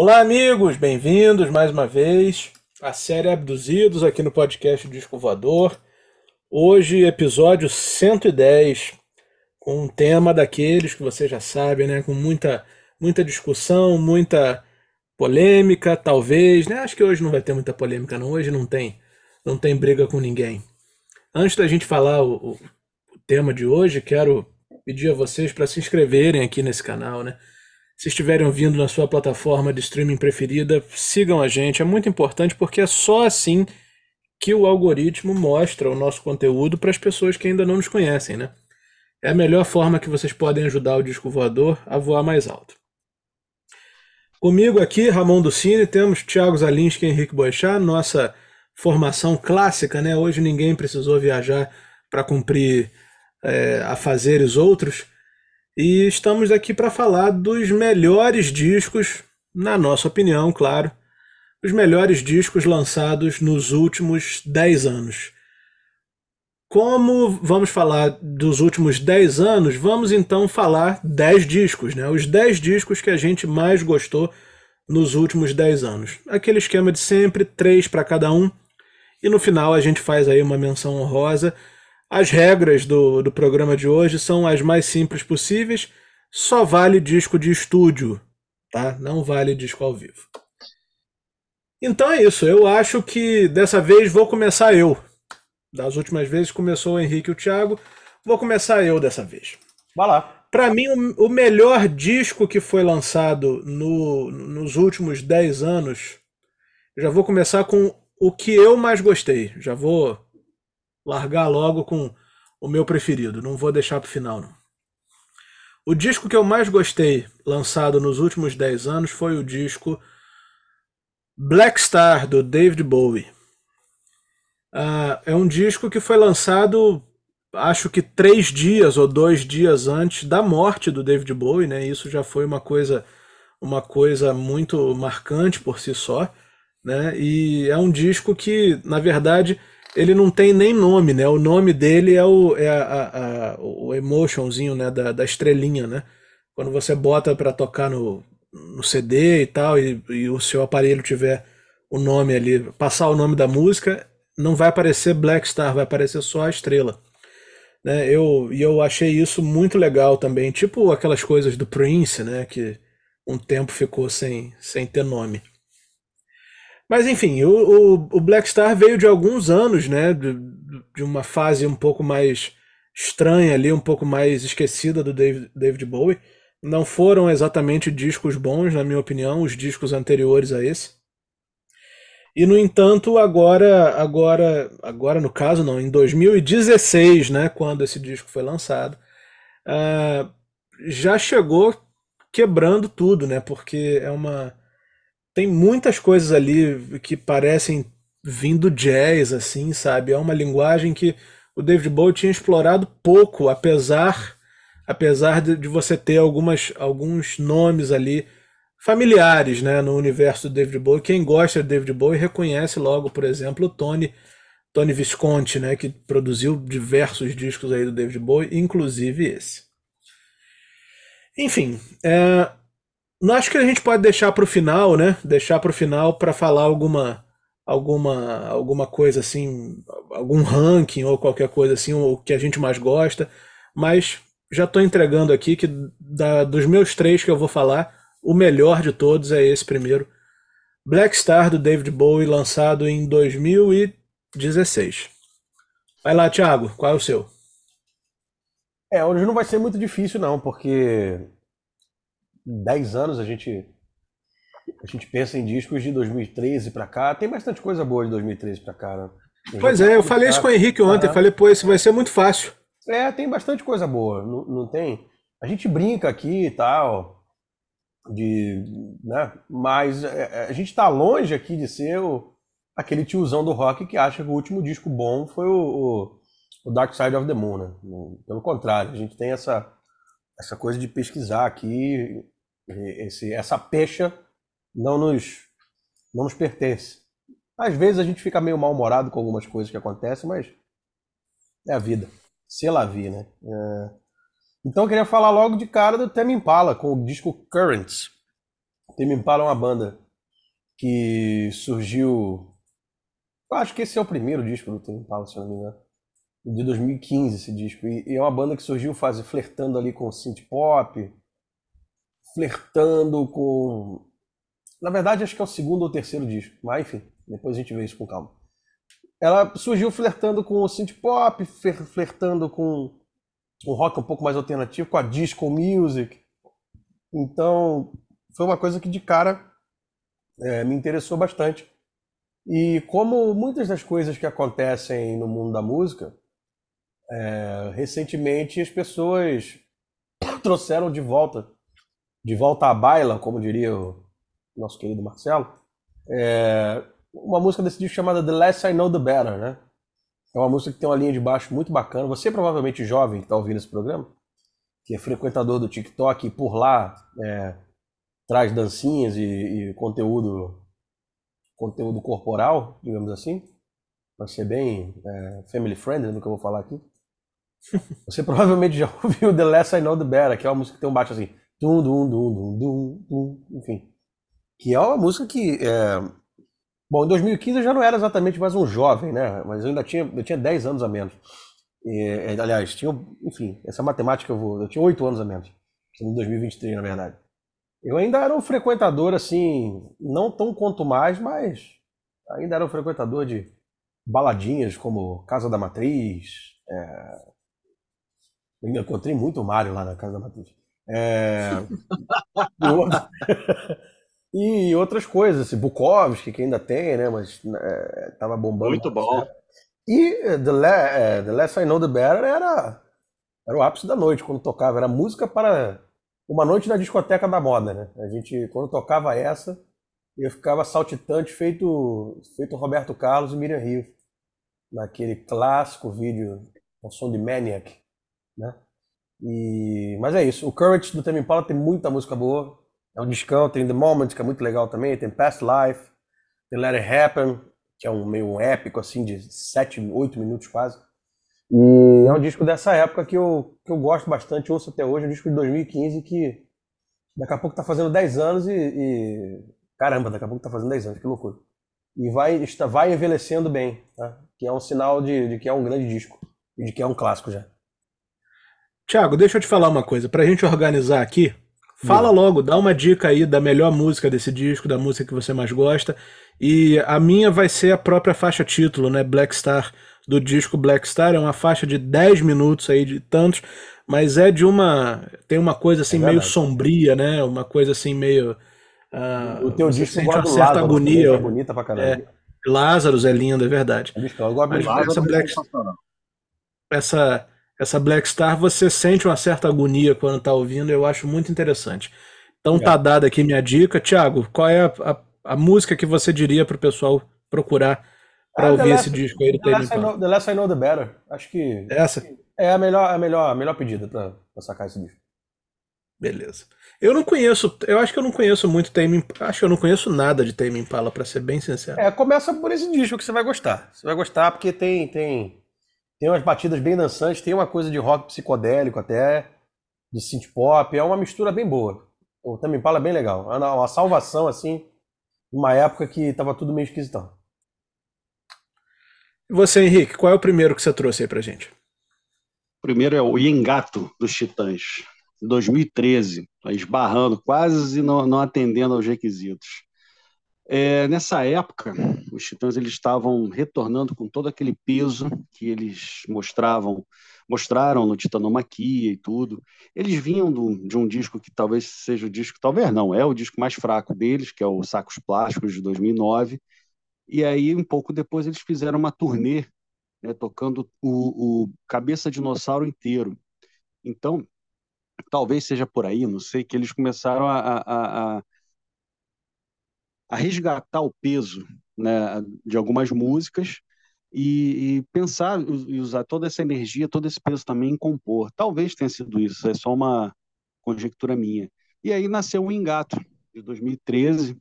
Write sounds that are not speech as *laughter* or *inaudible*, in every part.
Olá, amigos, bem-vindos mais uma vez à série Abduzidos aqui no podcast Disco Voador. Hoje, episódio 110, com um tema daqueles que você já sabe, né? Com muita, muita discussão, muita polêmica, talvez, né? Acho que hoje não vai ter muita polêmica, não. Hoje não tem, não tem briga com ninguém. Antes da gente falar o, o tema de hoje, quero pedir a vocês para se inscreverem aqui nesse canal, né? Se estiverem ouvindo na sua plataforma de streaming preferida, sigam a gente. É muito importante porque é só assim que o algoritmo mostra o nosso conteúdo para as pessoas que ainda não nos conhecem, né? É a melhor forma que vocês podem ajudar o disco voador a voar mais alto. Comigo aqui, Ramon do Cine, temos Thiago Zalinski e Henrique Boechat, nossa formação clássica, né? Hoje ninguém precisou viajar para cumprir é, afazeres outros. E estamos aqui para falar dos melhores discos, na nossa opinião, claro, os melhores discos lançados nos últimos 10 anos. Como vamos falar dos últimos 10 anos, vamos então falar 10 discos, né? Os 10 discos que a gente mais gostou nos últimos 10 anos. Aquele esquema de sempre, 3 para cada um. E no final a gente faz aí uma menção honrosa as regras do, do programa de hoje são as mais simples possíveis. Só vale disco de estúdio, tá? Não vale disco ao vivo. Então é isso. Eu acho que dessa vez vou começar eu. Das últimas vezes começou o Henrique e o Thiago. Vou começar eu dessa vez. Vai lá. Para mim, o, melhor disco que foi lançado no, nos últimos 10 anos, já vou começar com o que eu mais gostei. Já vou largar logo com o meu preferido, não vou deixar para o final não. O disco que eu mais gostei, lançado nos últimos 10 anos, foi o disco Black Star, do David Bowie. Uh, é um disco que foi lançado, acho que três dias ou dois dias antes da morte do David Bowie, né? Isso já foi uma coisa, uma coisa muito marcante por si só, né? E é um disco que, na verdade, ele não tem nem nome, né? O nome dele é o, é a, a, o emotionzinho, né? Da, da estrelinha, né? Quando você bota para tocar no, no CD e tal, e, e, o seu aparelho tiver o nome ali, passar o nome da música, não vai aparecer Black Star, vai aparecer só a estrela. Né? Eu, e eu achei isso muito legal também, tipo aquelas coisas do Prince, né? Que um tempo ficou sem, sem ter nome. Mas enfim, o, o, o, Black Star veio de alguns anos, né? De, de, uma fase um pouco mais estranha ali, um pouco mais esquecida do David, David Bowie. Não foram exatamente discos bons, na minha opinião, os discos anteriores a esse. E no entanto, agora, agora, agora no caso não, em 2016, né, quando esse disco foi lançado, uh, já chegou quebrando tudo, né? Porque é uma tem muitas coisas ali que parecem vindo jazz, assim, sabe? É uma linguagem que o David Bowie tinha explorado pouco, apesar apesar de, de você ter algumas, alguns nomes ali familiares, né, no universo do David Bowie. Quem gosta de David Bowie reconhece logo, por exemplo, o Tony Tony Visconti, né, que produziu diversos discos aí do David Bowie, inclusive esse. Enfim, é, não acho que a gente pode deixar para o final, né? Deixar para o final para falar alguma alguma alguma coisa assim, algum ranking ou qualquer coisa assim, o que a gente mais gosta. Mas já estou entregando aqui que da, dos meus três que eu vou falar, o melhor de todos é esse primeiro, Black Star do David Bowie, lançado em 2016. Vai lá, Thiago, qual é o seu? É, hoje não vai ser muito difícil não, porque 10 anos a gente a gente pensa em discos de 2013 para cá. Tem bastante coisa boa de 2013 para cá, né? Pois é, eu falei isso com o Henrique ontem, falei, pô, isso vai ser muito fácil. É, tem bastante coisa boa, não, não tem? A gente brinca aqui e tal, de, né? Mas é, é, a gente tá longe aqui de ser o, aquele tiozão do rock que acha que o último disco bom foi o, o, o Dark Side of the Moon, né? Pelo contrário, a gente tem essa, essa coisa de pesquisar aqui esse, essa pecha não nos, não nos pertence. Às vezes a gente fica meio mal-humorado com algumas coisas que acontecem, mas é a vida. Se la vi, né? É... Então eu queria falar logo de cara do Tame Impala, com o disco Currents, Tame Impala é uma banda que surgiu. Eu acho que esse é o primeiro disco do Tame Impala, se não me engano. De 2015 esse disco. E é uma banda que surgiu faz, flertando ali com synth pop, flertando com. Na verdade, acho que é o segundo ou terceiro disco. Mas enfim, depois a gente vê isso com calma. Ela surgiu flertando com o synth pop, flertando com um rock um pouco mais alternativo, com a disco music. Então, foi uma coisa que de cara é, me interessou bastante. E como muitas das coisas que acontecem no mundo da música, é, recentemente as pessoas *coughs* trouxeram de volta, de volta à baila, como diria o nosso querido Marcelo, é, uma música desse disco chamada The Less I Know The Better, né? É uma música que tem uma linha de baixo muito bacana. Você provavelmente jovem que está ouvindo esse programa, que é frequentador do TikTok e por lá é, traz dancinhas e, e, conteúdo conteúdo corporal, digamos assim, para ser bem é, family friendly no que eu vou falar aqui. *laughs* Você provavelmente já *laughs* ouviu The Less I Know The Better, que é uma música que tem um baixo assim, dum, dum, dum, dum, dum, dum, enfim. Que é uma música que é, Bom, em 2015 eu já não era exatamente mais um jovem, né? Mas eu ainda tinha, eu tinha 10 anos a menos. E, aliás, tinha, enfim, essa matemática eu vou. Eu tinha 8 anos a menos. Em 2023, na verdade. Eu ainda era um frequentador, assim, não tão quanto mais, mas ainda era um frequentador de baladinhas como Casa da Matriz. É... Eu encontrei muito Mário lá na Casa da Matriz. É... *laughs* E outras coisas, assim, Bukowski, que ainda tem, né? Mas é, tava bombando. Muito bom. Né? E eh, The, Le é, The Less I Know The Better era, era o ápice da noite quando tocava. Era música para uma noite na discoteca da moda, né? A gente, quando tocava essa, eu ficava saltitante feito, feito Roberto Carlos e Miriam Rio. Naquele clássico vídeo, o som de Maniac, né? E, mas é isso. O Courage do Tame Impala tem muita música boa. É um discão, tem The Moment, que é muito legal também, tem Past Life, tem Let It Happen, que é um meio épico, assim, de 7, 8 minutos quase. E é um disco dessa época que eu, que eu gosto bastante, ouço até hoje, é um disco de 2015 que daqui a pouco tá fazendo 10 anos e, e... Caramba, daqui a pouco tá fazendo 10 anos, que loucura. E vai, está, vai envelhecendo bem, tá? que é um sinal de, de que é um grande disco e de que é um clássico já. Tiago, deixa eu te falar uma coisa. Pra gente organizar aqui, Fala logo, dá uma dica aí da melhor música desse disco, da música que você mais gosta. E a minha vai ser a própria faixa título, né? Black Star, do disco Black Star. É uma faixa de 10 minutos aí, de tantos, mas é de uma. Tem uma coisa assim é meio sombria, né? Uma coisa assim meio. Uh, o teu disco sente uma certa Lázaro, agonia. É bonita pra caramba. É, Lázaro é lindo, é verdade. É, eu gosto mas essa, Black, essa essa Black Star, você sente uma certa agonia quando tá ouvindo, eu acho muito interessante. Então tá dada aqui minha dica. Tiago, qual é a, a, a, música que você diria pro pessoal procurar para ah, ouvir esse disco aí do The Less, know, the Less I Know The Better. Acho que essa é a melhor, a melhor, a melhor pedida para sacar esse disco. Beleza. Eu não conheço, eu acho que eu não conheço muito Tame acho que eu não conheço nada de Tame Impala, para ser bem sincero. É, começa por esse disco que você vai gostar. Você vai gostar porque tem tem tem umas batidas bem dançantes, tem uma coisa de rock psicodélico até, de synth pop, é uma mistura bem boa. O Tame Impala é bem legal. É uma salvação, assim, numa época que tava tudo meio esquisitão. E você, Henrique, qual é o primeiro que você trouxe aí pra gente? O primeiro é o Yengato dos Titãs, 2013, tá esbarrando, quase não, não atendendo aos requisitos. É, nessa época, os Titãs eles estavam retornando com todo aquele peso que eles mostravam, mostraram no Titanomaquia e tudo. Eles vinham do, de um disco que talvez seja o disco, talvez não, é o disco mais fraco deles, que é o Sacos Plásticos de 2009. E aí, um pouco depois, eles fizeram uma turnê, né, tocando o, o Cabeça Dinossauro inteiro. Então, talvez seja por aí, não sei, que eles começaram a, a, a a resgatar o peso né, de algumas músicas e, e, pensar e usar toda essa energia, todo esse peso também em compor. Talvez tenha sido isso, é só uma conjectura minha. E aí nasceu o Engato, de 2013,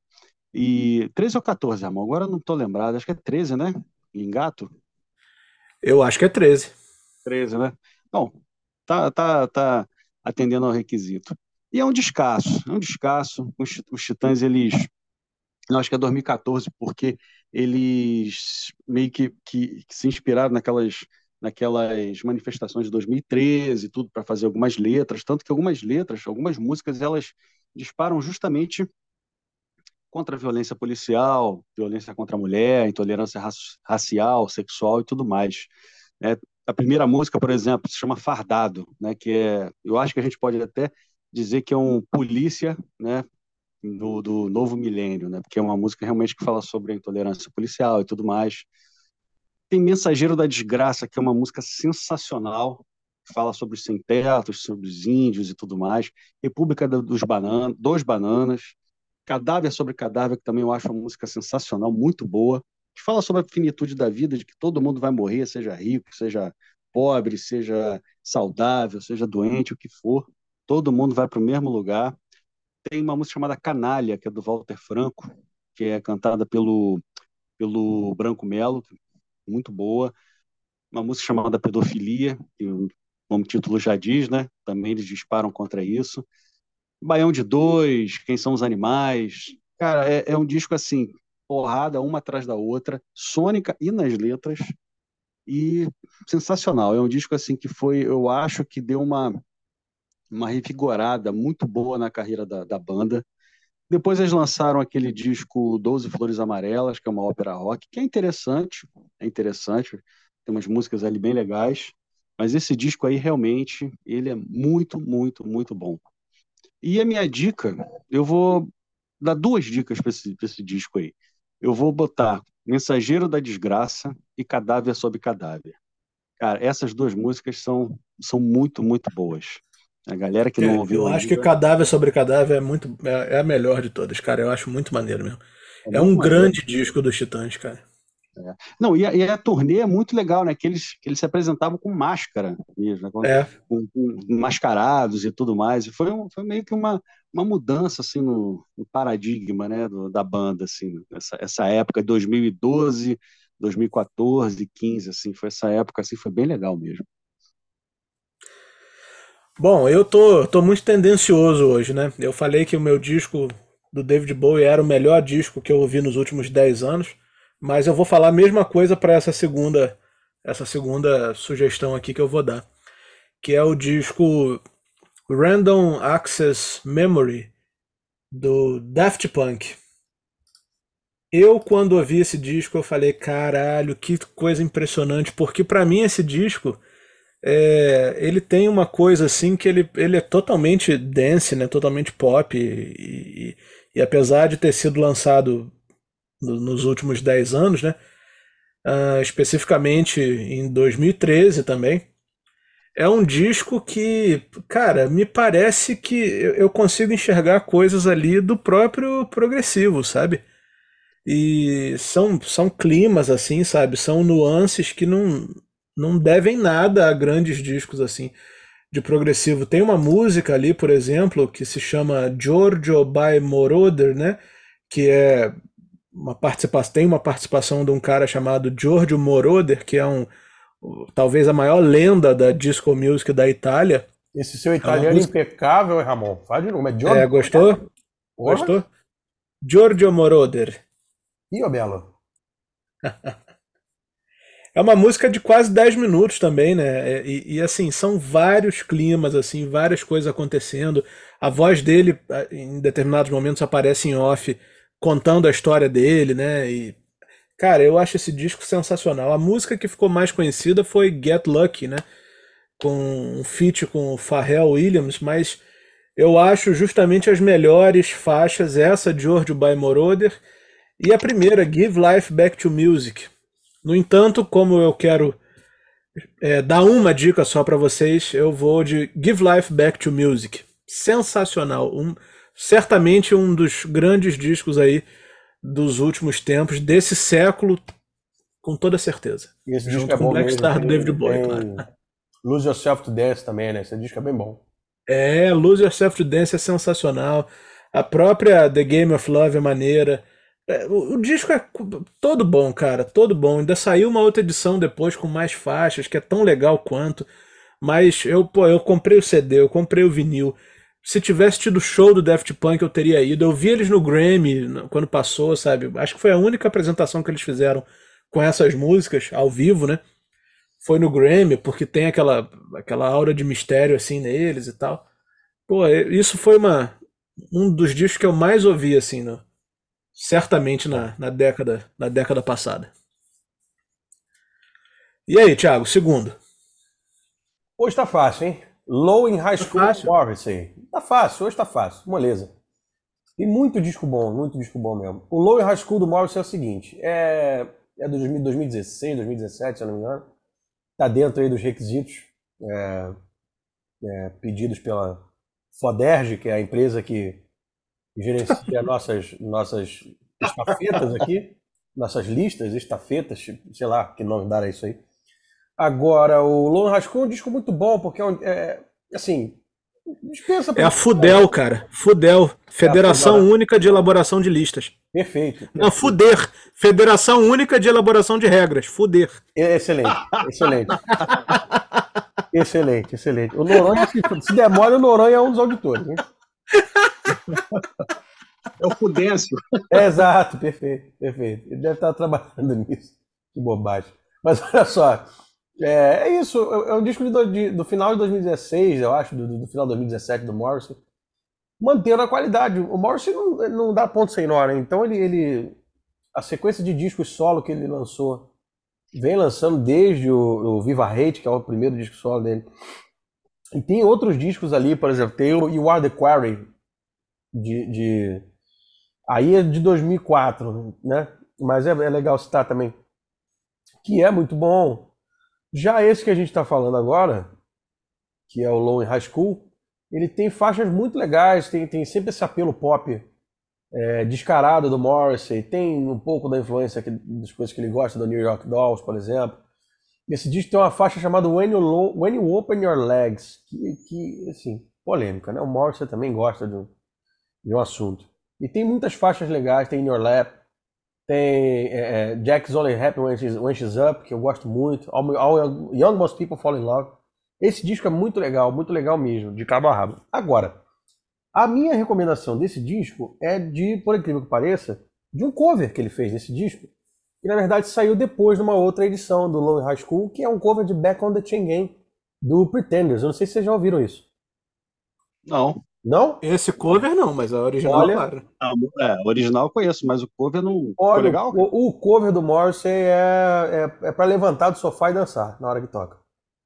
e 13 ou 14, amor? Agora não estou lembrado, acho que é 13, né? Engato? Eu acho que é 13. 13, né? Bom, tá, tá, tá atendendo ao requisito. E é um descasso, é um descasso. Os, os Titãs, eles. Eu acho que é 2014, porque eles meio que, que, que se inspiraram naquelas, naquelas manifestações de 2013 tudo para fazer algumas letras, tanto que algumas letras, algumas músicas, elas disparam justamente contra a violência policial, violência contra a mulher, intolerância racial, sexual e tudo mais. É, a primeira música, por exemplo, se chama Fardado, né, que é, eu acho que a gente pode até dizer que é um polícia, né, do, do novo milênio, né, porque é uma música realmente que fala sobre a intolerância policial e tudo mais. Tem Mensageiro da Desgraça, que é uma música sensacional, que fala sobre os sem-tetos, sobre os índios e tudo mais. República dos, Banan dos Bananas, Cadáver sobre Cadáver, que também eu acho uma música sensacional, muito boa, que fala sobre a finitude da vida, de que todo mundo vai morrer, seja rico, seja pobre, seja saudável, seja doente, o que for, todo mundo vai para o mesmo lugar. Tem uma música chamada Canalha, que é do Walter Franco, que é cantada pelo, pelo Branco Melo, muito boa. Uma música chamada Pedofilia, que o título já diz, né? Também eles disparam contra isso. Baião de Dois, Quem São os Animais. Cara, é, é um disco assim, porrada uma atrás da outra, sônica e nas letras, e sensacional. É um disco assim que foi, eu acho que deu uma, uma revigorada muito boa na carreira da, da banda. Depois eles lançaram aquele disco Doze Flores Amarelas, que é uma ópera rock, que é interessante, é interessante, tem umas músicas ali bem legais, mas esse disco aí realmente, ele é muito, muito, muito bom. E a minha dica, eu vou dar duas dicas para esse, esse disco aí. Eu vou botar Mensageiro da Desgraça e Cadáver sobre Cadáver. Cara, essas duas músicas são, são muito, muito boas. A galera que não é, ouviu. Eu acho ainda... que Cadáver sobre Cadáver é muito é, é, a melhor de todas, cara. Eu acho muito maneiro mesmo. É, é um grande disco dos Titãs, cara. É. Não, e a, e a, turnê é muito legal, né? Que eles, que eles se apresentavam com máscara mesmo, né? é. com, com, mascarados e tudo mais. E foi, um, foi meio que uma, uma mudança assim no, no paradigma, né, do, da banda assim, essa, essa época 2012, 2014, 15 assim, foi essa época assim, foi bem legal mesmo. Bom, eu tô, tô muito tendencioso hoje, né? Eu falei que o meu disco do David Bowie era o melhor disco que eu ouvi nos últimos 10 anos. Mas eu vou falar a mesma coisa para essa segunda essa segunda sugestão aqui que eu vou dar, que é o disco Random Access Memory do Daft Punk. Eu quando ouvi esse disco eu falei caralho que coisa impressionante porque para mim esse disco é, ele tem uma coisa assim que ele, ele é totalmente dance, né, totalmente pop e, e, e apesar de ter sido lançado nos últimos 10 anos, né? Uh, especificamente em 2013 também. É um disco que, cara, me parece que eu consigo enxergar coisas ali do próprio progressivo, sabe? E são, são climas assim, sabe? São nuances que não, não devem nada a grandes discos assim de progressivo. Tem uma música ali, por exemplo, que se chama Giorgio by Moroder, né? Que é uma participação, tem uma participação de um cara chamado Giorgio Moroder, que é um talvez a maior lenda da disco music da Itália. Esse seu italiano é música... impecável, Ramon. Faz de novo. É, Giorgio... é gostou? Porra. Gostou? Giorgio Moroder. Ih, ô Belo. *laughs* é uma música de quase 10 minutos também, né? E, e, assim, são vários climas, assim, várias coisas acontecendo. A voz dele, em determinados momentos, aparece em off contando a história dele, né? E cara, eu acho esse disco sensacional. A música que ficou mais conhecida foi Get Lucky, né? Com um feat com o Pharrell Williams, mas eu acho justamente as melhores faixas essa de George by Moroder e a primeira Give Life Back to Music. No entanto, como eu quero é, dar uma dica só para vocês, eu vou de Give Life Back to Music. Sensacional, um certamente um dos grandes discos aí dos últimos tempos, desse século, com toda certeza. E esse Junto disco é bom Black mesmo, Star do David Bowie, claro. Lose Yourself to Dance também, né? Esse disco é bem bom. É, Lose Yourself to Dance é sensacional. A própria The Game of Love é maneira. É, o, o, disco é todo bom, cara, todo bom. Ainda saiu uma outra edição depois com mais faixas, que é tão legal quanto. Mas eu, pô, eu comprei o CD, eu comprei o vinil se tivesse tido show do Daft Punk, eu teria ido. Eu vi eles no Grammy quando passou, sabe? Acho que foi a única apresentação que eles fizeram com essas músicas ao vivo, né? Foi no Grammy, porque tem aquela, aquela aura de mistério assim neles e tal. Pô, isso foi uma, um dos discos que eu mais ouvi, assim, no, certamente na, na, década, na década passada. E aí, Thiago, segundo? Hoje tá fácil, hein? Low in High tá School tá Morrissey. Tá fácil, hoje tá fácil, moleza. Tem muito disco bom, muito disco bom mesmo. O Low in High School do Morrissey é o seguinte, é, é do 2016, 2017, se eu não me engano. Tá dentro aí dos requisitos é, é, pedidos pela Foderge, que é a empresa que gerencia *laughs* nossas, nossas estafetas aqui, nossas listas, estafetas, sei lá que nome dar isso aí. Agora, o Lone Rascunho é um disco muito bom, porque é, um, é assim, dispensa... É a Fudel, cara. Fudel. Federação é Única de Elaboração de Listas. Perfeito. perfeito. Não, Fuder. Federação Única de Elaboração de Regras. Fuder. Excelente, excelente. *laughs* excelente, excelente. O Noronha, se, demora, o Noronha é um dos auditores. Hein? *laughs* É o Fudêncio. É, exato, perfeito, perfeito. Ele deve estar trabalhando nisso. Que bobagem. Mas olha só, é, é isso. É, é um disco de, de, do final de 2016, eu acho, do, do, final de 2017 do Morrison. Mantendo a qualidade. O Morrison não, não dá ponto sem nó, né? Então ele, ele. A sequência de discos solo que ele lançou vem lançando desde o, o Viva Hate, que é o primeiro disco solo dele. E tem outros discos ali, por exemplo, tem o You Are the Quarry, de, de aí é de 2004, né? Mas é, é legal citar também, que é muito bom. Já esse que a gente está falando agora, que é o in High School, ele tem faixas muito legais, tem, tem sempre esse apelo pop é, descarado do Morrissey, tem um pouco da influência que, das coisas que ele gosta do New York Dolls, por exemplo. Esse disco tem uma faixa chamada When You, When you Open Your Legs, que, que, assim, polêmica, né? O Morrissey também gosta de um, de um assunto. E tem muitas faixas legais, tem In Your Lap, tem é, é, Jack's Only Happy When She's, When She's Up, que eu gosto muito. All, All Young Most People Fall in Love. Esse disco é muito legal, muito legal mesmo, de cabo a rabo. Agora, a minha recomendação desse disco é de, por incrível que pareça, de um cover que ele fez nesse disco, que na verdade saiu depois de uma outra edição do Lonely High School, que é um cover de Back on the Chain Game do Pretenders. Eu não sei se vocês já ouviram isso. Não. Não? Esse cover não, mas a original, Olha, claro. Não, é, a original eu conheço, mas o cover não Olha, legal. O, o, cover do Morrissey é, é, é para levantar do sofá e dançar na hora que toca.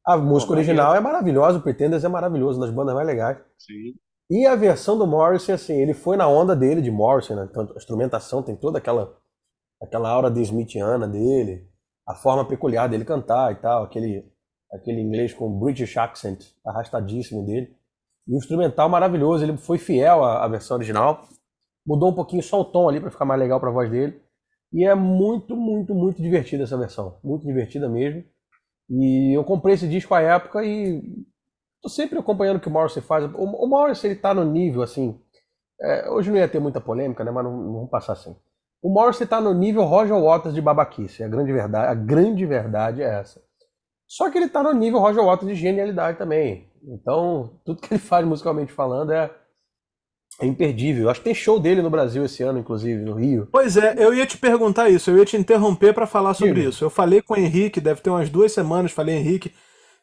A música original é maravilhosa, o Pretenders é maravilhoso, das bandas mais legais. Sim. E a versão do Morrissey, assim, ele foi na onda dele de Morrissey, né? Tanto a instrumentação tem toda aquela aquela aura de Smithiana dele, a forma peculiar dele cantar e tal, aquele aquele inglês com British accent arrastadíssimo dele. E instrumental maravilhoso, ele foi fiel à, à versão original. Mudou um pouquinho só o tom ali para ficar mais legal para a voz dele. E é muito, muito, muito divertida essa versão. Muito divertida mesmo. E eu comprei esse disco à época e tô sempre acompanhando o que o Morrissey faz. O, o Morrissey ele tá no nível assim. É, hoje não ia ter muita polêmica, né? Mas não, não vamos passar assim. O Morrissey tá no nível Roger Waters de babaquice. A grande verdade, a grande verdade é essa. Só que ele tá no nível Roger Waters de genialidade também. Então, tudo que ele *laughs* faz musicalmente falando é, é imperdível. Acho que tem show dele no Brasil esse ano, inclusive, no Rio. Pois é, eu ia te perguntar isso, eu ia te interromper para falar sobre Sim. isso. Eu falei com o Henrique, deve ter umas duas semanas, falei, Henrique,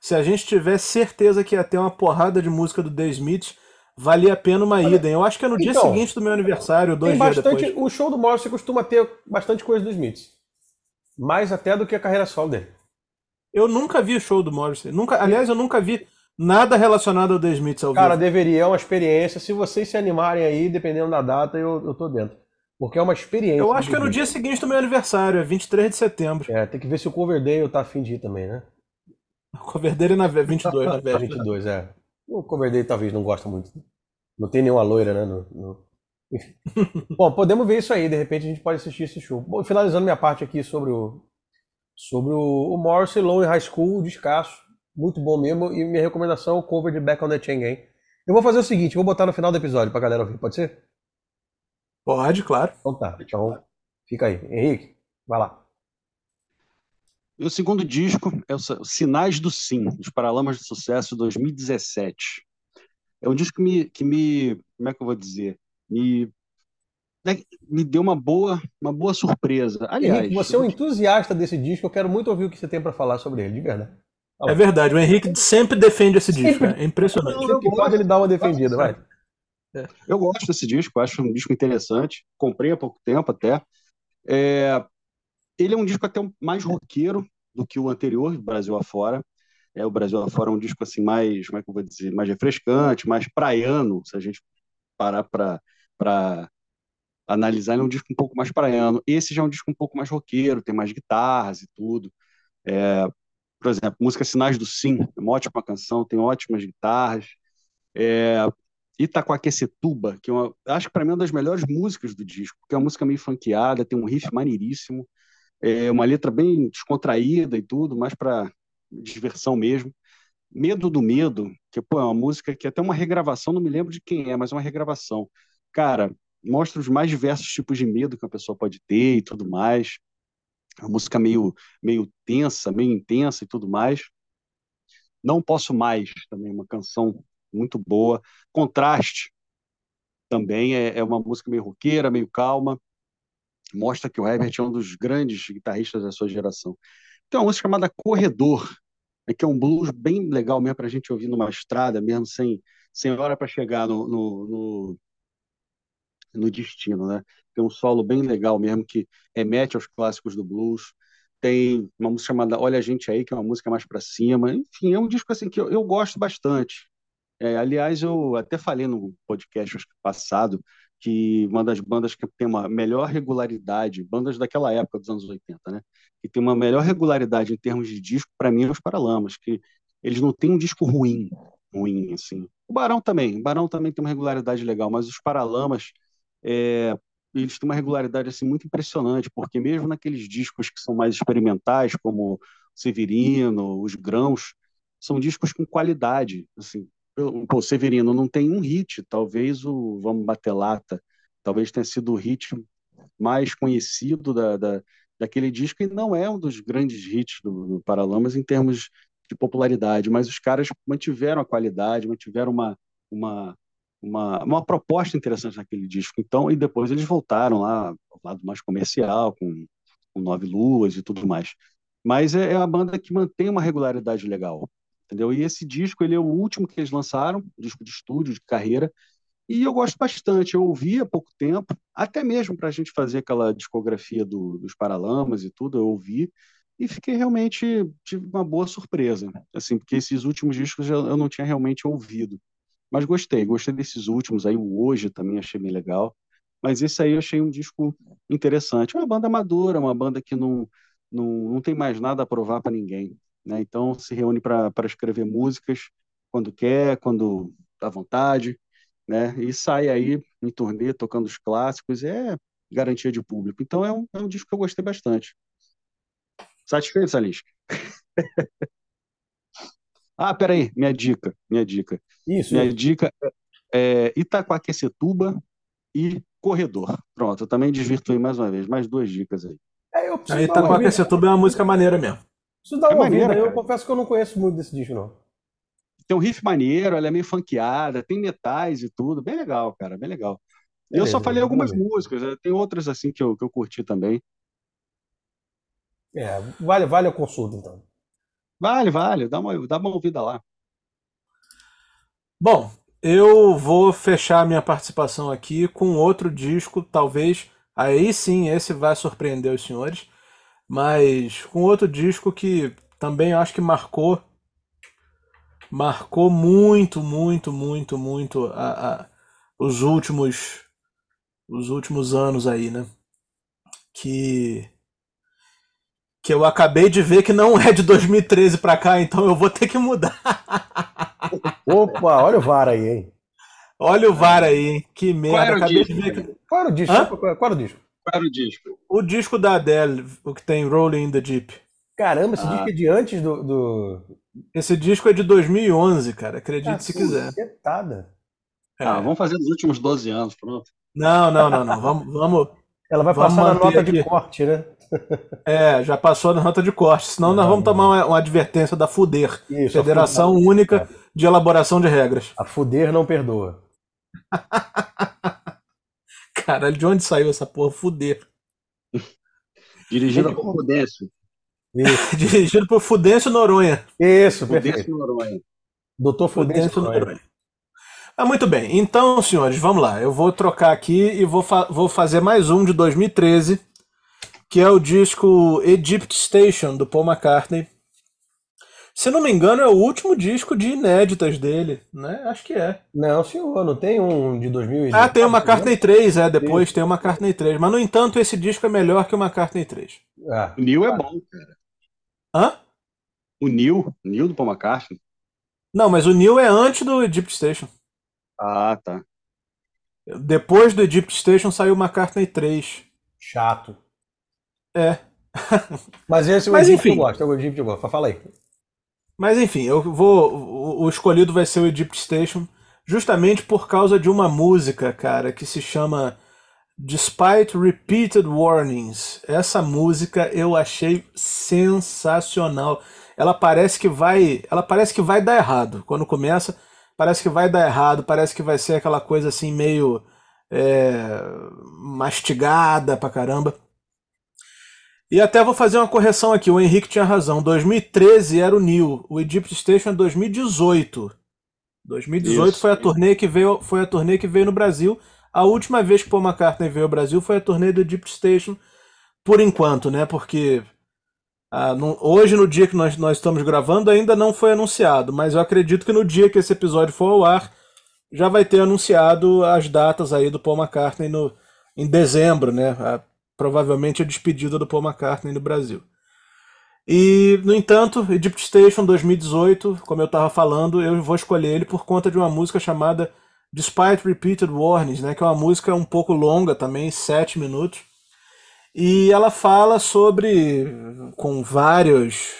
se a gente tiver certeza que ia ter uma porrada de música do The Smith, valia a pena uma ida. Eu acho que é no então, dia seguinte do meu aniversário, dois dias bastante, depois. O show do Morrison costuma ter bastante coisa do Smith. Mais até do que a carreira solo dele. Eu nunca vi o show do Morrison. Nunca, aliás, eu nunca vi Nada relacionado ao The Smiths ao Cara, vivo. deveria, é uma experiência. Se vocês se animarem aí, dependendo da data, eu, eu tô dentro. Porque é uma experiência. Eu acho que é no dia seguinte do meu aniversário, é 23 de setembro. É, tem que ver se o Coverdale tá afim de ir também, né? O Coverdale é na 22, na *laughs* véspera. 22, é. O Coverdale talvez não gosta muito. Não tem nenhuma loira, né? No, no... *laughs* Bom, podemos ver isso aí, de repente a gente pode assistir esse show. Bom, finalizando minha parte aqui sobre o sobre o, o Morrissey Low High School, descasso. Muito bom mesmo. E minha recomendação é o cover de Back on the Chain Gang. Eu vou fazer o seguinte, vou botar no final do episódio pra galera ouvir, pode ser? Pode, claro. Então tá, então fica aí. Henrique, vai lá. o segundo disco é o Sinais do Sim, dos Paralamas de Sucesso 2017. é um disco que me, que me, como é que eu vou dizer, me né, me deu uma boa, uma boa surpresa. Aliás, Henrique, você é um entusiasta desse disco, eu quero muito ouvir o que você tem para falar sobre ele, de verdade. É verdade, o Henrique sempre defende esse disco, é impressionante. Sempre que pode ele dar uma defendida, vai. É. Eu gosto desse disco, acho um disco interessante. Comprei há pouco tempo até. É... Ele é um disco até mais roqueiro do que o anterior, Brasil afora. É, o Brasil afora é um disco assim mais, como é que eu vou dizer, mais refrescante, mais praiano, se a gente parar para analisar, ele é um disco um pouco mais praiano. Esse já é um disco um pouco mais roqueiro, tem mais guitarras e tudo. É, por exemplo, música Sinais do Sim, é uma ótima canção, tem ótimas guitarras. É, Itacoaquecetuba, que é uma, acho que para mim é uma das melhores músicas do disco, porque é uma música meio funkeada, tem um riff maneiríssimo, é uma letra bem descontraída e tudo, mais para diversão mesmo. Medo do Medo, que pô, é uma música que é até uma regravação, não me lembro de quem é, mas é uma regravação. Cara, mostra os mais diversos tipos de medo que a pessoa pode ter e tudo mais. A música meio, meio tensa, meio intensa e tudo mais. Não Posso Mais, também uma canção muito boa. Contraste também é, é uma música meio roqueira, meio calma. Mostra que o Herbert é um dos grandes guitarristas da sua geração. Tem uma música chamada Corredor, né, que é um blues bem legal mesmo para a gente ouvir numa estrada mesmo, sem, sem hora para chegar no, no, no, no destino, né? Tem um solo bem legal mesmo que remete aos clássicos do blues. Tem uma música chamada Olha a Gente Aí, que é uma música mais para cima. Enfim, é um disco assim que eu, eu gosto bastante. É, aliás, eu até falei no podcast passado que uma das bandas que tem uma melhor regularidade, bandas daquela época dos anos 80, né? Que tem uma melhor regularidade em termos de disco, para mim, é os Paralamas, que eles não têm um disco ruim, ruim, assim. O Barão também, o Barão também tem uma regularidade legal, mas os Paralamas, é, eles têm uma regularidade, assim, muito impressionante, porque mesmo naqueles discos que são mais experimentais, como Severino, Os Grãos, são discos com qualidade, assim, Pô, Severino não tem um hit, talvez o Vamos Bater Lata, talvez tenha sido o hit mais conhecido da, da, daquele disco, e não é um dos grandes hits do, do Paralamas em termos de popularidade, mas os caras mantiveram a qualidade, mantiveram uma, uma, uma, uma proposta interessante naquele disco. Então, e depois eles voltaram lá ao lado mais comercial, com, com Nove Luas e tudo mais. Mas é, é uma banda que mantém uma regularidade legal entendeu? E esse disco, ele é o último que eles lançaram, disco de estúdio, de carreira, e eu gosto bastante. Eu ouvi há pouco tempo, até mesmo para a gente fazer aquela discografia do, dos Paralamas e tudo, eu ouvi e fiquei realmente tive uma boa surpresa, assim, porque esses últimos discos eu, eu não tinha realmente ouvido. Mas gostei, gostei desses últimos aí, o Hoje também achei bem legal. Mas esse aí eu achei um disco interessante. Uma banda amadora, uma banda que não, não, não tem mais nada a provar para ninguém. Né? Então, se reúne para escrever músicas quando quer, quando dá vontade, né? e sai aí em turnê tocando os clássicos, é garantia de público. Então, é um, é um disco que eu gostei bastante. Satisfeito, Salis? *laughs* ah, peraí, minha dica, minha dica. Isso. Minha dica é Itacoaquecetuba e Corredor. Pronto, eu também desvirtuei mais uma vez, mais duas dicas aí. É, eu preciso Itacoaquecetuba é uma música maneira mesmo. Preciso dar é uma maneira, Eu confesso que eu não conheço muito desse disco, não. Tem um riff maneiro, ela é meio funkeada, tem metais e tudo. Bem legal, cara, bem legal. Beleza, eu só falei algumas músicas, né? tem outras assim que eu, que eu curti também. É, vale, vale a consulta, então. Vale, vale, dá uma, dá uma ouvida lá. Bom, eu vou fechar minha participação aqui com outro disco, talvez. Aí sim, esse vai surpreender os senhores mas com outro disco que também acho que marcou marcou muito, muito, muito, muito a, a, os últimos os últimos anos aí, né? Que que eu acabei de ver que não é de 2013 para cá, então eu vou ter que mudar. Opa, olha o VAR aí, hein? Olha o VAR aí, hein? Que merda. Acabei disco, de ver que... Qual era o disco? Qual era o disco? Qual era o disco? O disco da Adele, o que tem Rolling in the Deep. Caramba, esse ah. disco é de antes do, do, Esse disco é de 2011, cara. Acredite ah, se quiser. Setada. É. Ah, vamos fazer nos últimos 12 anos, pronto. Não, não, não, não. Vamos, vamos. Ela vai vamos passar na nota aqui. de corte, né? É, já passou na nota de corte. Senão nós vamos tomar uma, uma advertência da FUDER, Isso, Federação Única de elaboração de regras. A fuder não perdoa. *laughs* Caralho, de onde saiu essa porra? Fuder. Dirigido por Fudêncio. *laughs* Dirigido por Fudêncio Noronha. isso perfeito. Fudêncio Noronha. Doutor Fudêncio Fudêncio Noronha. Noronha. Ah, muito bem. Então, senhores, vamos lá. Eu vou trocar aqui e vou, fa- vou fazer mais um de 2013, que é o disco Egypt Station, do Paul McCartney. Se não me engano, é o último disco de inéditas dele, né? Acho que é. Não, senhor, não tem um de 2000 Ah, tem o McCartney 3, é, depois tem o McCartney 3. Mas, no entanto, esse disco é melhor que o McCartney 3. Ah, O Neil é bom, cara. Hã? O Neil, o Neil do Paul McCartney. Não, mas o Neil é antes do Egypt Station. Ah, tá. Depois do Egypt Station saiu o McCartney 3. chato. É. *laughs* Mas esse é o Mas, Egito enfim. eu gosto, é o Egito eu gosto. Fala aí. Mas enfim, eu vou. O, o escolhido vai ser o Egypt Station, justamente por causa de uma música, cara, que se chama Despite Repeated Warnings. Essa música eu achei sensacional. Ela parece que vai. Ela parece que vai dar errado. Quando começa, parece que vai dar errado, parece que vai ser aquela coisa assim meio. é, mastigada pra caramba. E até vou fazer uma correção aqui, o Henrique tinha razão. 2013 era o New, o Egypt Station é 2018. 2018 Isso. foi a turnê que veio, foi a turnê que veio no Brasil. A última vez que Paul McCartney veio ao Brasil foi a turnê do Egypt Station, por enquanto, né? Porque ah, não- hoje, no dia que nós, nós estamos gravando, ainda não foi anunciado, mas eu acredito que no dia que esse episódio for ao ar, já vai ter anunciado as datas aí do Paul McCartney no, em dezembro, né? Provavelmente a despedida do Paul McCartney no Brasil. E, no entanto, Egypt Station 2018, como eu estava falando, eu vou escolher ele por conta de uma música chamada Despite Repeated Warnings, né, que é uma música um pouco longa também, sete minutos. E ela fala sobre, com vários,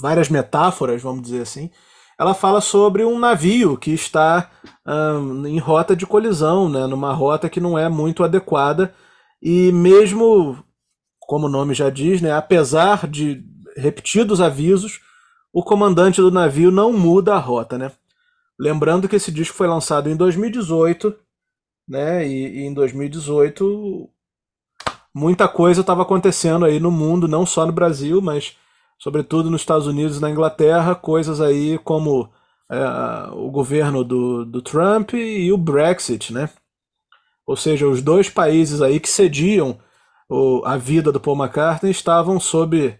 várias metáforas, vamos dizer assim, ela fala sobre um navio que está ahn, em rota de colisão, né, numa rota que não é muito adequada. E mesmo, como o nome já diz, né, apesar de repetidos avisos, o comandante do navio não muda a rota, né? Lembrando que esse disco foi lançado em 2018, né? E, e em 2018 muita coisa estava acontecendo aí no mundo, não só no Brasil, mas sobretudo nos Estados Unidos e na Inglaterra, coisas aí como é, o governo do, do Trump e o Brexit, né? Ou seja, os dois países aí que cediam o- a vida do Paul McCartney estavam sob,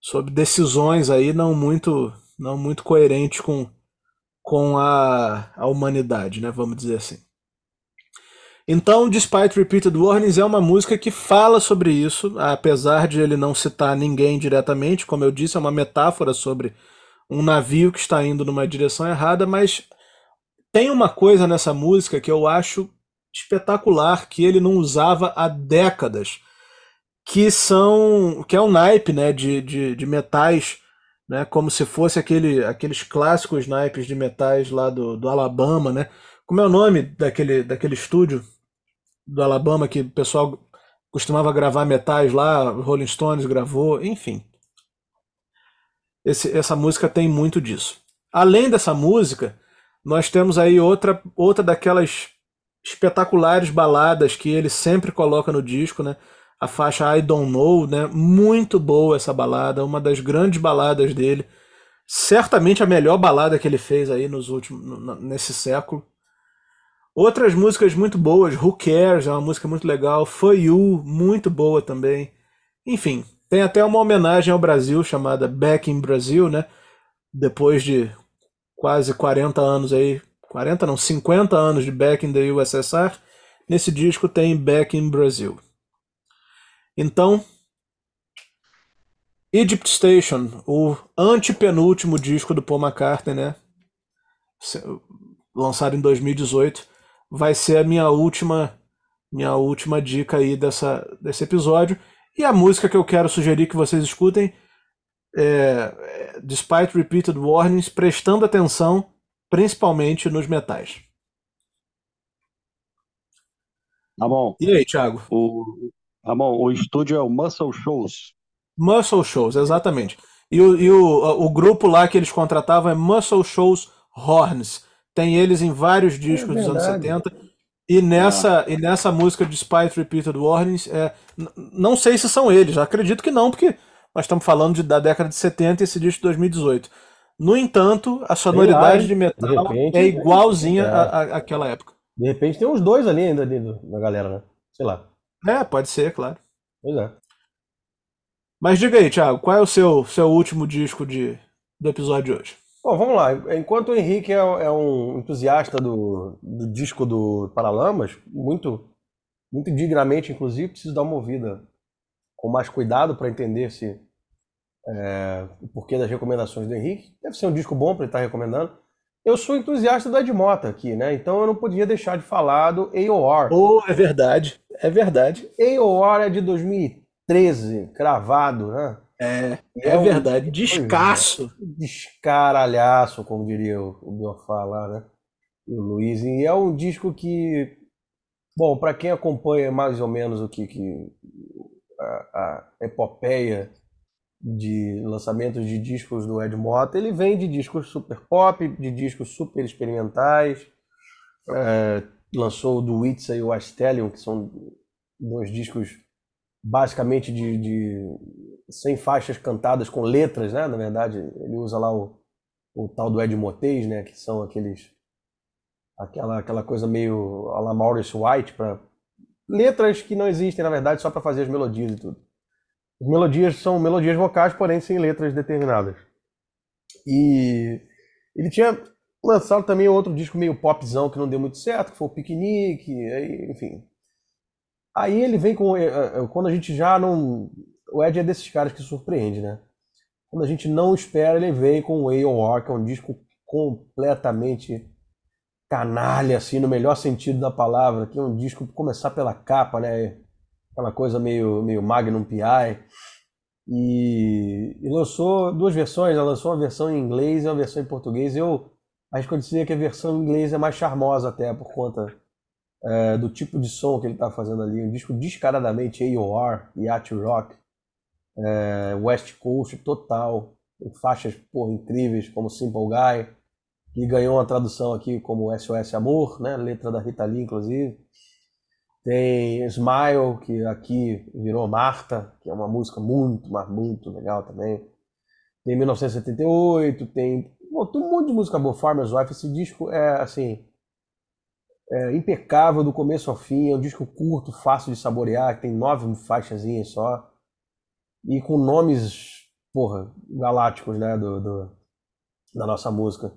sob decisões aí não muito, não muito coerentes com, com a, a humanidade, né? Vamos dizer assim. Então, Despite Repeated Warnings é uma música que fala sobre isso, apesar de ele não citar ninguém diretamente, como eu disse, é uma metáfora sobre um navio que está indo numa direção errada, mas tem uma coisa nessa música que eu acho espetacular que ele não usava há décadas, que são que é o naipe, né, de, de, de metais, né, como se fosse aquele, aqueles clássicos naipes de metais lá do, do Alabama, né? Como é o nome daquele, daquele estúdio do Alabama que o pessoal costumava gravar metais lá, Rolling Stones gravou, enfim. Esse- essa música tem muito disso. Além dessa música, nós temos aí outra, outra daquelas espetaculares baladas que ele sempre coloca no disco, né? A faixa I Don't Know, né? Muito boa essa balada, uma das grandes baladas dele. Certamente a melhor balada que ele fez aí nos últimos, nesse século. Outras músicas muito boas, Who Cares é uma música muito legal, For You, muito boa também. Enfim, tem até uma homenagem ao Brasil chamada Back in Brazil, né? Depois de quase 40 anos aí, 40 não, 50 anos de Back in the USSR, nesse disco tem Back in Brazil. Então, Egypt Station, o antepenúltimo disco do Paul McCartney, né? Lançado em 2018, vai ser a minha última minha última dica aí dessa, desse episódio. E a música que eu quero sugerir que vocês escutem é, é Despite Repeated Warnings, prestando atenção principalmente nos metais. Tá bom. E aí, Thiago? O, tá bom. O estúdio é o Muscle Shows. Muscle Shows, exatamente. E o, e o, o grupo lá que eles contratavam é Muscle Shows Horns. Tem eles em vários discos É dos anos verdade. 70. E nessa, e nessa música Despite Repeated Warnings, é, não sei se são eles, acredito que não, porque nós estamos falando de- da década de 70 e esse disco de 2018. No entanto, a sonoridade de metal De repente, é igualzinha é. à- àquela época. De repente tem uns dois ali ainda ali da galera, né? Sei lá. É, pode ser, claro. Pois é. Mas diga aí, Thiago, qual é o seu, seu último disco de, do episódio de hoje? Bom, vamos lá. Enquanto o Henrique é, é um entusiasta do, do disco do Paralamas, muito, muito dignamente, inclusive, preciso dar uma ouvida com mais cuidado para entender se é, o porquê das recomendações do Henrique. Deve ser um disco bom para ele estar recomendando. Eu sou entusiasta do Ed Mota aqui, né? Então eu não podia deixar de falar do AOR. Oh, é verdade, é verdade. AOR é de 2013, cravado, né? É, E é um- verdade. Descasso. descaralhaço, como diria o, o Biofá lá, né? E o Luiz. E é um disco que, bom, para quem acompanha mais ou menos o que, que a, a epopeia de lançamentos de discos do Ed Mota, ele vem de discos super pop, de discos super experimentais. É, lançou o do e o Astellion, que são dois discos basicamente de, de sem faixas cantadas com letras, né? Na verdade, ele usa lá o, o tal do Ed Motez, né? Que são aqueles aquela aquela coisa meio a la Maurice White para letras que não existem na verdade só para fazer as melodias e tudo. As melodias são melodias vocais, porém sem letras determinadas. E ele tinha lançado também outro disco meio popzão que não deu muito certo, que foi o Piquenique, aí, enfim. Aí ele vem com. eh, eh, Quando a gente já não. O Ed é desses caras que surpreende, né? Quando a gente não espera, ele vem com o AOR, que é um disco completamente canalha, assim, no melhor sentido da palavra, que é um disco, começar pela capa, né? Aquela coisa meio, meio Magnum P.I. E, e lançou duas versões, ela lançou uma versão em inglês e uma versão em português. Eu acho que eu dizer que a versão em inglês é mais charmosa até, por conta é, do tipo de som que ele está fazendo ali. Um disco descaradamente AOR, Yacht Rock, é, West Coast total, com faixas porra, incríveis como Simple Guy, que ganhou uma tradução aqui como SOS Amor, né? letra da Rita Lee, inclusive. Tem Smile, que aqui virou Marta, que é uma música muito, mas muito legal também. Tem 1978, tem bom, um monte de música boa. Farmer's Wife, esse disco é assim é impecável do começo ao fim. É um disco curto, fácil de saborear, tem nove faixazinhas só e com nomes, porra, galácticos, né, do, do- da nossa música.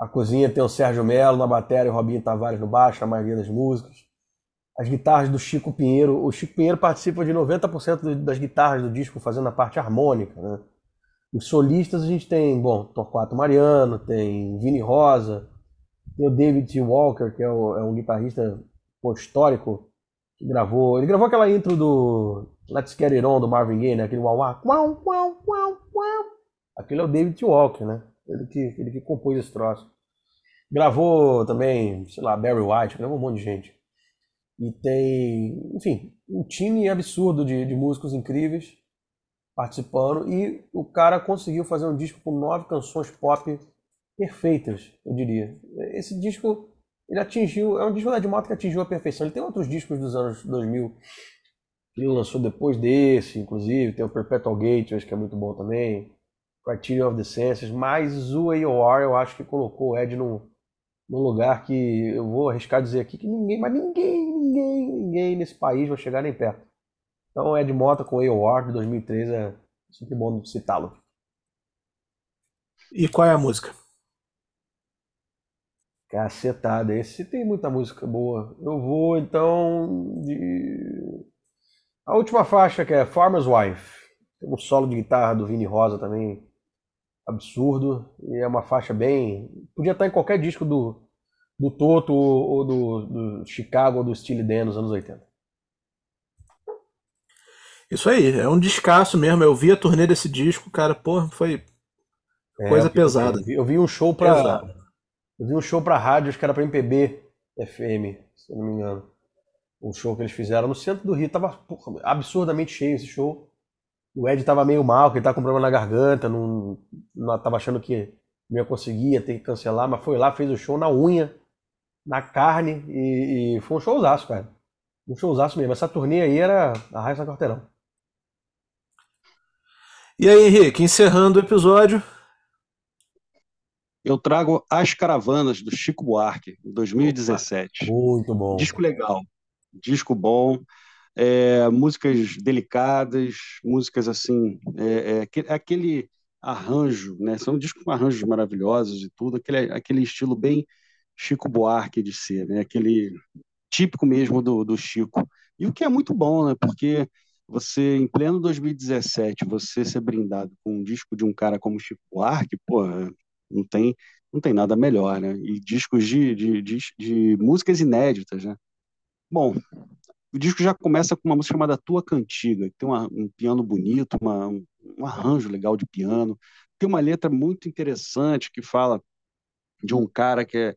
A cozinha tem o Sérgio Melo na bateria, o Robinho Tavares no baixo, a maioria das músicas. As guitarras do Chico Pinheiro, o Chico Pinheiro participa de 90% do- das guitarras do disco, fazendo a parte harmônica, né? Os solistas a gente tem, bom, Torquato Mariano, tem Vini Rosa, tem o David T. Walker, que é, o- é um guitarrista pô, histórico, que gravou. Ele gravou aquela intro do Let's Get It On do Marvin Gaye, né? Aquele uau uau uau uau uau. Aquele é o David T. Walker, né? Ele que, ele que compôs esse troço. Gravou também, sei lá, Barry White, gravou um monte de gente. E tem, enfim, um time absurdo de, de músicos incríveis participando. E o cara conseguiu fazer um disco com nove canções pop perfeitas, eu diria. Esse disco, ele atingiu, é um disco da Ed Mota que atingiu a perfeição. Ele tem outros discos dos anos 2000 que ele lançou depois desse, inclusive, tem o Perpetual Gators, que é muito bom também, Criterion of the Senses, mas o AOR eu acho que colocou o Ed num, num lugar que eu vou arriscar dizer aqui que ninguém, mas ninguém, ninguém, ninguém nesse país vai chegar nem perto. Então o Ed Mota com o AOR de 2013 é sempre bom citá-lo. E qual é a música? Cacetada, esse tem muita música boa. Eu vou então de. A última faixa que é Farmer's Wife. Tem um solo de guitarra do Vini Rosa também absurdo. E é uma faixa bem. Podia estar em qualquer disco do, do Toto ou do, do Chicago ou do Steely Dan nos anos 80. Isso aí, é um descasso mesmo. Eu vi a turnê desse disco, cara, porra, foi É, coisa eu vi- pesada. Eu vi, eu vi um show pra. Pesada. Eu vi um show pra rádio, acho que era pra MPB FM, se eu não me engano. Um show que eles fizeram no centro do Rio. Tava porra, absurdamente cheio esse show. O Ed tava meio mal, que ele tava com problema na garganta, não, não tava achando que não ia conseguir, ia ter que cancelar, mas foi lá, fez o show na unha, na carne, e, e foi um showzaço, cara. Um showzaço mesmo. Essa turnê aí era a raiz da quarteirão. E aí, Henrique, encerrando o episódio. Eu trago As Caravanas, do Chico Buarque, 2017. Muito bom. Disco legal, disco bom, é, músicas delicadas, músicas assim, é, é, aquele arranjo, né? São discos com arranjos maravilhosos e tudo, aquele, aquele estilo bem Chico Buarque de ser, né? Aquele típico mesmo do, do Chico. E o que é muito bom, né? Porque você, em pleno 2017, você ser brindado com um disco de um cara como Chico Buarque, pô, não tem, não tem nada melhor, né? E discos de, de, de, de músicas inéditas, né? Bom, o disco já começa com uma música chamada Tua Cantiga, que tem uma, um piano bonito, uma, um, arranjo legal de piano, tem uma letra muito interessante que fala de um cara que é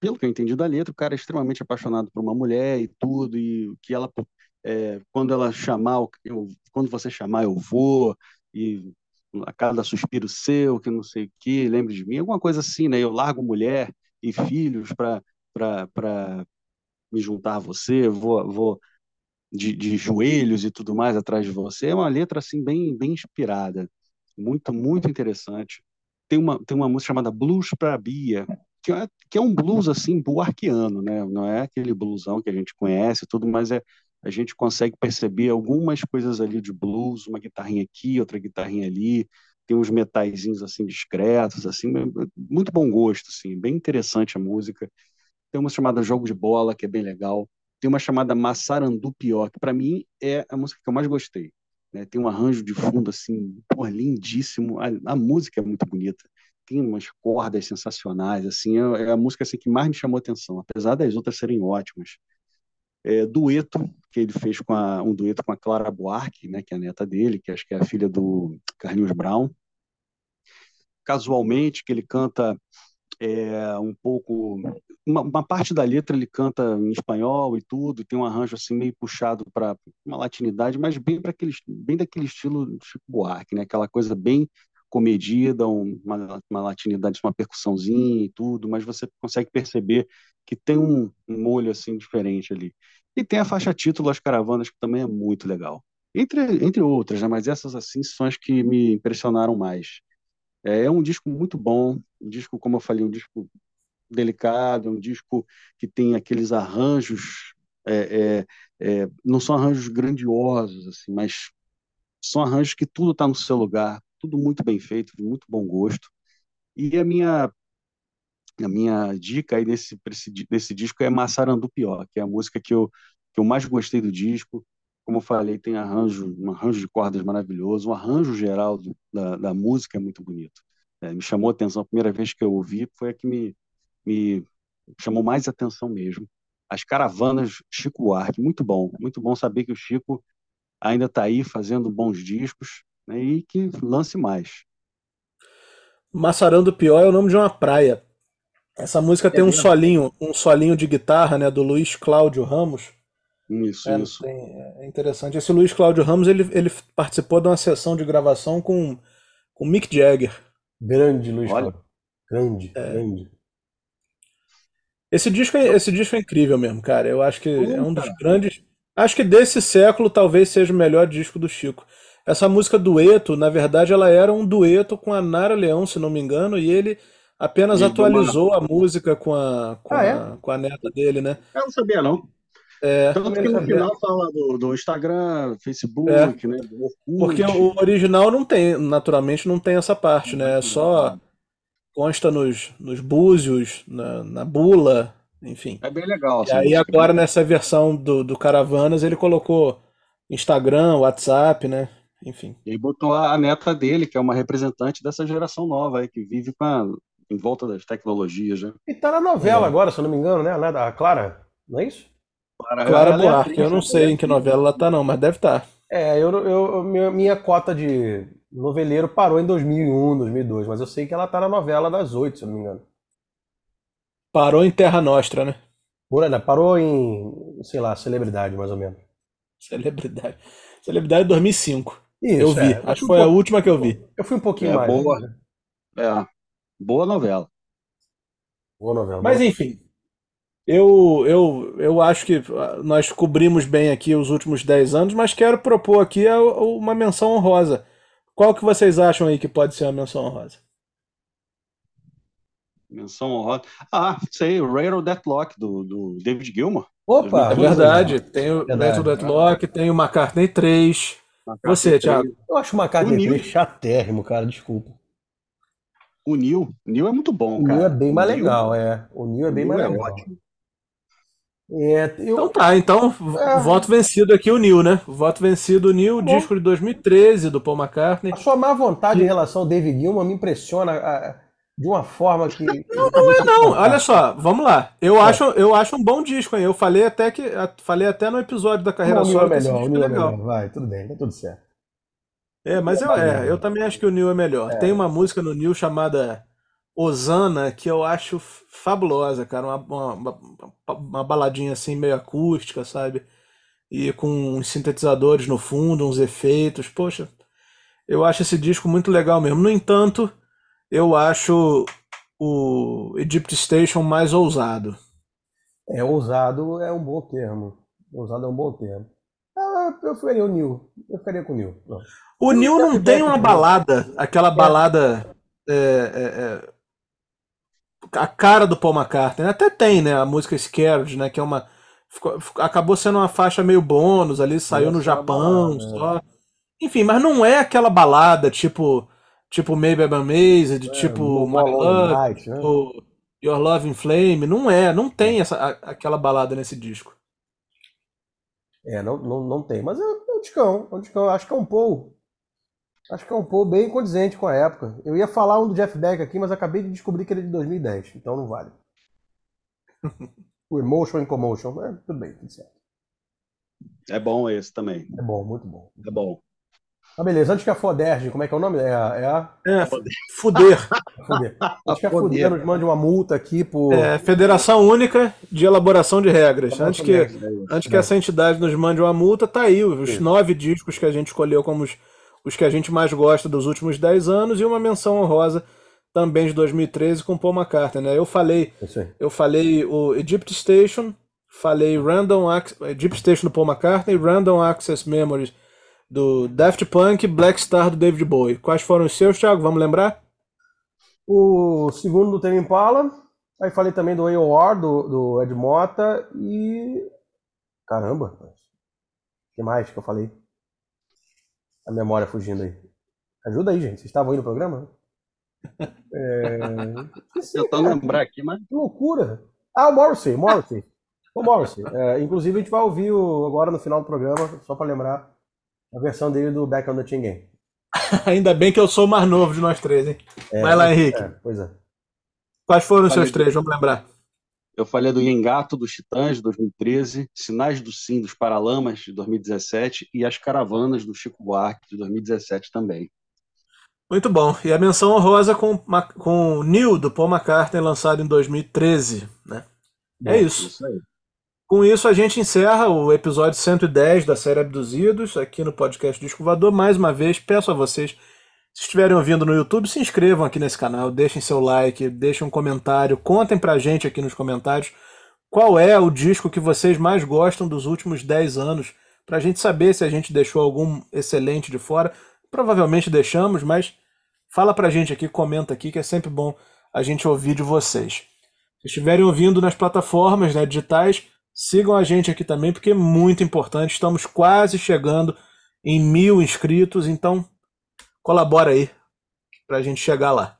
pelo que eu entendi da letra, o cara é extremamente apaixonado por uma mulher e tudo, e que ela, é, quando ela chamar, eu, quando você chamar, eu vou, e a cada suspiro seu, que não sei o que, lembre de mim, alguma coisa assim, né? Eu largo mulher e filhos para me juntar a você, vou, vou de, de joelhos e tudo mais atrás de você. É uma letra assim bem, bem inspirada, muito, muito interessante. Tem uma, tem uma música chamada Blues para Bia, que é, que é um blues assim buarquiano, né? Não é aquele bluesão que a gente conhece, tudo, mas é a gente consegue perceber algumas coisas ali de blues, uma guitarrinha aqui, outra guitarrinha ali, tem uns metaizinhos assim discretos, assim, muito bom gosto, assim, bem interessante a música. Tem uma chamada Jogo de Bola, que é bem legal. Tem uma chamada Massarandu Pior, que para mim é a música que eu mais gostei. Né? Tem um arranjo de fundo assim, porra, lindíssimo. A, a música é muito bonita tem umas cordas sensacionais, assim, é, é a música assim, que mais me chamou atenção, apesar das outras serem ótimas. É, dueto que ele fez com a, um dueto com a Clara Buarque, né, que é a neta dele, que acho que é a filha do Carlinhos Brown. Casualmente, que ele canta é, um pouco uma, uma, parte da letra ele canta em espanhol e tudo, tem um arranjo assim meio puxado para uma latinidade, mas bem para aquele bem daquele estilo Chico Buarque, né? Aquela coisa bem comedida, uma, uma latinidade, uma percussãozinha e tudo, mas você consegue perceber que tem um, um molho assim diferente ali. E tem a faixa título As Caravanas, que também é muito legal. Entre, entre outras, né? mas essas assim são as que me impressionaram mais. É, é um disco muito bom, um disco, como eu falei, um disco delicado, um disco que tem aqueles arranjos, é, é, é não são arranjos grandiosos, assim, mas são arranjos que tudo está no seu lugar, tudo muito bem feito, de muito bom gosto. E a minha a minha dica aí desse, desse disco é Massarandu Pior, que é a música que eu, que eu mais gostei do disco. Como eu falei, tem arranjo, um arranjo de cordas maravilhoso, um arranjo geral do, da, da música é muito bonito. É, me chamou a atenção, a primeira vez que eu ouvi foi a que me, me chamou mais atenção mesmo. As Caravanas Chico Buarque, muito bom, muito bom saber que o Chico ainda está aí fazendo bons discos né, e que lance mais. Massarão do Pior é o nome de uma praia. Essa música é tem um solinho, um solinho de guitarra, né, do Luiz Cláudio Ramos. Isso, é, isso. Tem, é interessante. Esse Luiz Cláudio Ramos, ele, ele participou de uma sessão de gravação com com Mick Jagger. Grande Luiz Olha. Cláudio. Grande, é. grande. Esse disco, é, esse disco é incrível mesmo, cara. Eu acho que é um dos grandes. Acho que desse século talvez seja o melhor disco do Chico. Essa música dueto, na verdade, ela era um dueto com a Nara Leão, se não me engano, e ele apenas e atualizou uma... a música com a, com, ah, é? a, com a neta dele, né? Eu não sabia, não. É, Tanto que no final fala do, do Instagram, Facebook, é, né? Porque o original não tem, naturalmente não tem essa parte, né? É só consta nos, nos búzios, na, na bula, enfim. É bem legal. E aí agora nessa versão do, do Caravanas ele colocou Instagram, WhatsApp, né? enfim. E botou a neta dele, que é uma representante dessa geração nova aí, que vive com a, em volta das tecnologias, né? E tá na novela é. agora, se eu não me engano, né? A Clara, não é isso? Clara, Clara Buarque, é eu não sei em que novela ela tá não, mas deve estar. Tá. É, eu, eu, minha, minha cota de noveleiro parou em 2001, 2002, mas eu sei que ela tá na novela das oito, se eu não me engano. Parou em Terra Nostra, né? Por, né? Parou em, sei lá, celebridade, mais ou menos. Celebridade. Celebridade 2005. Isso, eu vi. É. Acho que foi a última que eu vi. Eu fui um pouquinho é, mais. Boa. Né? É. Boa novela. Boa novela. Mas boa. enfim, eu, eu, eu acho que nós cobrimos bem aqui os últimos 10 anos, mas quero propor aqui uma menção honrosa. Qual que vocês acham aí que pode ser uma menção honrosa? Menção honrosa. Ah, sei, Railroad Deathlock, do, do David Gilmour. Opa! É verdade, tem o Verdade. Battle Deadlock, tem o McCartney 3. Você, Thiago? Eu acho uma carta O Neil. chatérrimo, cara, desculpa. O Neil. O Neil é muito bom, O cara. Neil é bem mais O Neil- legal, é. O Neil é bem o mais Neil é legal. ótimo. É, eu, Então tá, então É. voto vencido aqui o Neil, né? Voto vencido o Neil, Tá disco de 2013 do Paul McCartney. a sua má vontade em relação ao David Gilmour me impressiona ah, de uma forma que. Não, não é não. Olha só, vamos lá. Eu É. acho, eu acho um bom disco, hein? Eu falei até que a- falei até no episódio da carreira Não, o Neil é solo que esse melhor, o é Neil é melhor. Vai, tudo bem, tá tudo certo. É, mas eu, é, eu também acho que o Neil é melhor. É. Tem uma música no Neil chamada Osana que eu acho fabulosa, cara. Uma, uma, uma- baladinha assim meio acústica, sabe? E com uns sintetizadores no fundo, uns efeitos. Poxa, eu acho esse disco muito legal mesmo. No entanto, eu acho o Egypt Station mais ousado. É, ousado é um bom termo. Ousado é um bom termo. Ah, eu ficaria o Neil. Eu ficaria com o Neil. Não. O Neil não tem uma balada, aquela balada é, é, é, a cara do Paul McCartney. Até tem, né? A música Scared, né? Que é uma ficou- acabou sendo uma faixa meio bônus ali, saiu no Essa é Japão, balada, só. Enfim, mas não é aquela balada tipo tipo Maybe I'm Amazed, tipo No My Love, Nights, né? tipo Your Love in Flame, não é, não tem essa aquela balada nesse disco. É, não, não, não tem. Mas é, é um discão. É um discão. Acho que é um Paul. Acho que é um Paul bem condizente com a época. Eu ia falar um do Jeff Beck aqui, mas acabei de descobrir que ele é de 2010. Então não vale. *laughs* o Emotion and Commotion. É, tudo bem, tudo certo. É bom esse também. É bom, muito bom. É bom. Ah, beleza. Antes que a Foderge, como é que é o nome? É a. É a É, fuder. Foder. *laughs* *laughs* Antes que a Foder nos mande uma multa aqui por. É, Federação Única de Elaboração de Regras. Antes que, de antes que essa entidade nos mande uma multa, tá aí os nove discos que a gente escolheu como os, os que a gente mais gosta dos últimos dez anos e uma menção honrosa também de 2013 com Paul McCartney. Né? Eu falei, É eu falei o Egypt Station, falei Random Ac- Egypt Station do Paul McCartney, Random Access Memories do Daft Punk, Black Star do David Bowie. Quais foram os seus, Thiago? Vamos lembrar? O segundo do Tame Impala. Aí falei também do AOR, do, do Ed Mota. E. Caramba! O que mais que eu falei? A memória fugindo aí. Ajuda aí, gente. Vocês estavam aí no programa? *laughs* É... esqueci, Eu tô cara. lembrar aqui, mas Que loucura! Ah, o Morrissey, Morrissey. O Morrissey. É, inclusive, a gente vai ouvir o- agora no final do programa, só pra lembrar, a versão dele do Back on the Chain Game. *laughs* Ainda bem que eu sou o mais novo de nós três, hein? É, Vai lá, Henrique. É, pois é. Quais foram os seus três? Vamos lembrar. Eu falei do Engato dos Titãs, de 2013, Sinais do Sim dos Paralamas, de 2017, e As Caravanas do Chico Buarque, de 2017 também. Muito bom. E a menção honrosa com, com o New, do Paul McCartney, lançado em 2013. Né? É isso. Isso aí. Com isso, a gente encerra o episódio 110 da série Abduzidos, aqui no podcast Disco Voador. Mais uma vez, peço a vocês, se estiverem ouvindo no YouTube, se inscrevam aqui nesse canal, deixem seu like, deixem um comentário, contem pra gente aqui nos comentários qual é o disco que vocês mais gostam dos últimos 10 anos, pra gente saber se a gente deixou algum excelente de fora. Provavelmente deixamos, mas fala pra gente aqui, comenta aqui, que é sempre bom a gente ouvir de vocês. Se estiverem ouvindo nas plataformas né, digitais, sigam a gente aqui também, porque é muito importante. Estamos quase chegando em mil inscritos, então colabora aí pra gente chegar lá.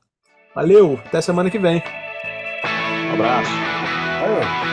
Valeu, até semana que vem. Um abraço. Valeu.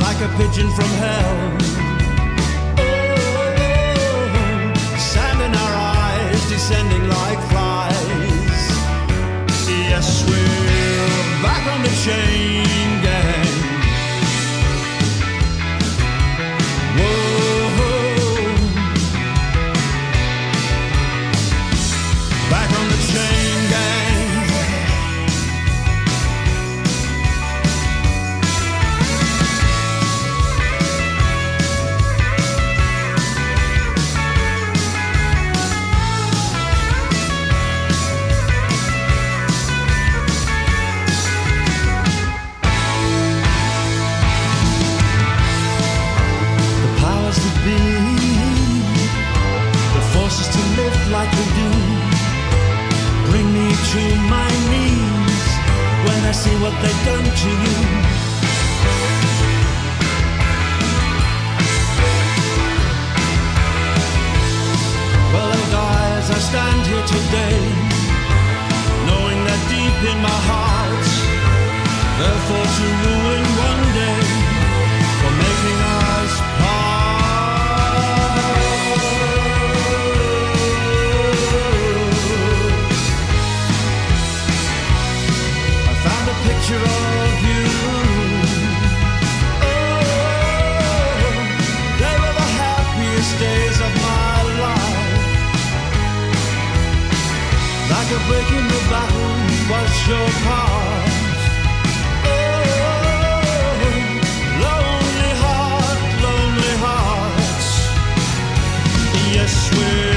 like a pigeon from hell. Oh, sand in our eyes, descending like flies. Yes, we're back on the chain like we do, bring me to my knees when I see what they've done to you. Well, they'll as I stand here today, knowing that deep in my heart, they'll fall to ruin breaking the bottle, was your part. Oh, lonely heart, lonely hearts. Yes, we're.